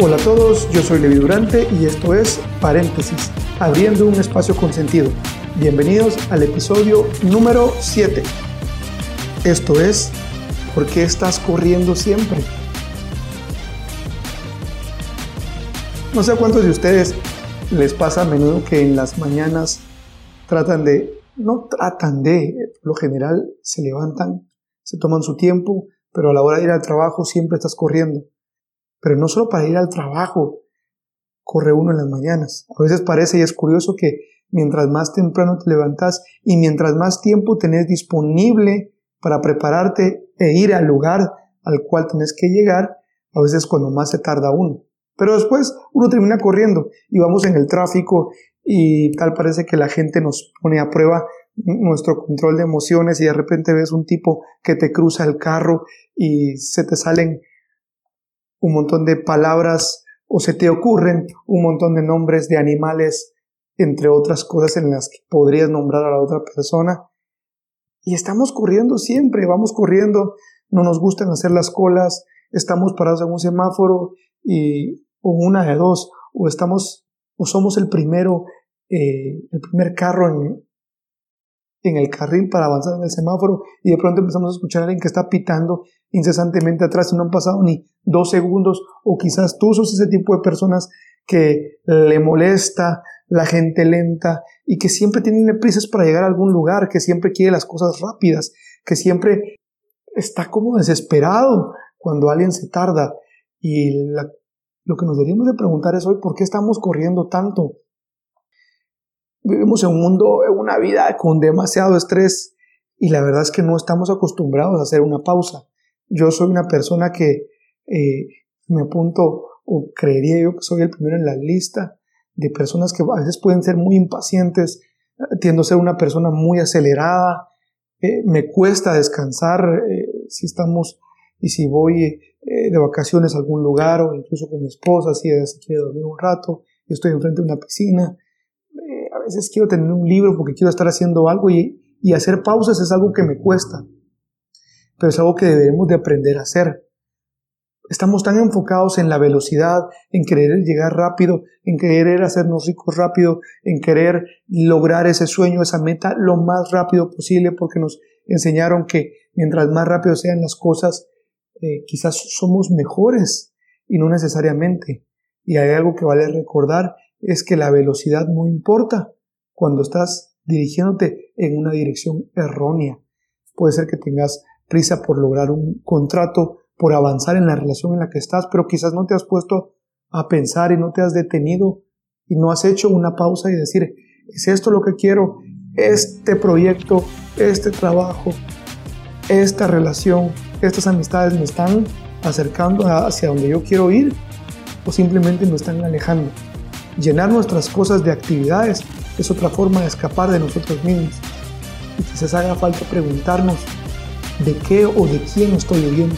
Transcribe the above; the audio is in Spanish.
Hola a todos, yo soy Levi Durante y esto es Paréntesis, abriendo un espacio con sentido. Bienvenidos al episodio número 7. Esto es, ¿por qué estás corriendo siempre? No sé cuántos de ustedes les pasa a menudo que en las mañanas tratan de, no tratan de, lo general se levantan, se toman su tiempo, pero a la hora de ir al trabajo siempre estás corriendo pero no solo para ir al trabajo, corre uno en las mañanas. A veces parece y es curioso que mientras más temprano te levantas y mientras más tiempo tenés disponible para prepararte e ir al lugar al cual tenés que llegar, a veces cuando más se tarda uno. Pero después uno termina corriendo y vamos en el tráfico y tal parece que la gente nos pone a prueba nuestro control de emociones y de repente ves un tipo que te cruza el carro y se te salen un montón de palabras o se te ocurren un montón de nombres de animales, entre otras cosas en las que podrías nombrar a la otra persona. Y estamos corriendo siempre, vamos corriendo, no nos gustan hacer las colas, estamos parados en un semáforo y o una de dos, o estamos o somos el primero, eh, el primer carro en, en el carril para avanzar en el semáforo y de pronto empezamos a escuchar a alguien que está pitando incesantemente atrás y no han pasado ni dos segundos o quizás tú sos ese tipo de personas que le molesta la gente lenta y que siempre tienen prisas para llegar a algún lugar, que siempre quiere las cosas rápidas, que siempre está como desesperado cuando alguien se tarda y lo que nos deberíamos de preguntar es hoy, ¿por qué estamos corriendo tanto? Vivimos en un mundo, en una vida con demasiado estrés y la verdad es que no estamos acostumbrados a hacer una pausa. Yo soy una persona que eh, me apunto o creería yo que soy el primero en la lista de personas que a veces pueden ser muy impacientes, tiendo a ser una persona muy acelerada, eh, me cuesta descansar eh, si estamos y si voy de vacaciones a algún lugar o incluso con mi esposa, si se quiere dormir un rato, y estoy enfrente de una piscina, veces quiero tener un libro porque quiero estar haciendo algo y, y hacer pausas es algo que me cuesta, pero es algo que debemos de aprender a hacer. Estamos tan enfocados en la velocidad, en querer llegar rápido, en querer hacernos ricos rápido, en querer lograr ese sueño, esa meta lo más rápido posible, porque nos enseñaron que mientras más rápido sean las cosas, eh, quizás somos mejores y no necesariamente. Y hay algo que vale recordar, es que la velocidad no importa cuando estás dirigiéndote en una dirección errónea. Puede ser que tengas prisa por lograr un contrato, por avanzar en la relación en la que estás, pero quizás no te has puesto a pensar y no te has detenido y no has hecho una pausa y decir, ¿es esto lo que quiero? Este proyecto, este trabajo, esta relación, estas amistades me están acercando hacia donde yo quiero ir o simplemente me están alejando. Llenar nuestras cosas de actividades es otra forma de escapar de nosotros mismos. Y quizás haga falta preguntarnos de qué o de quién estoy viviendo.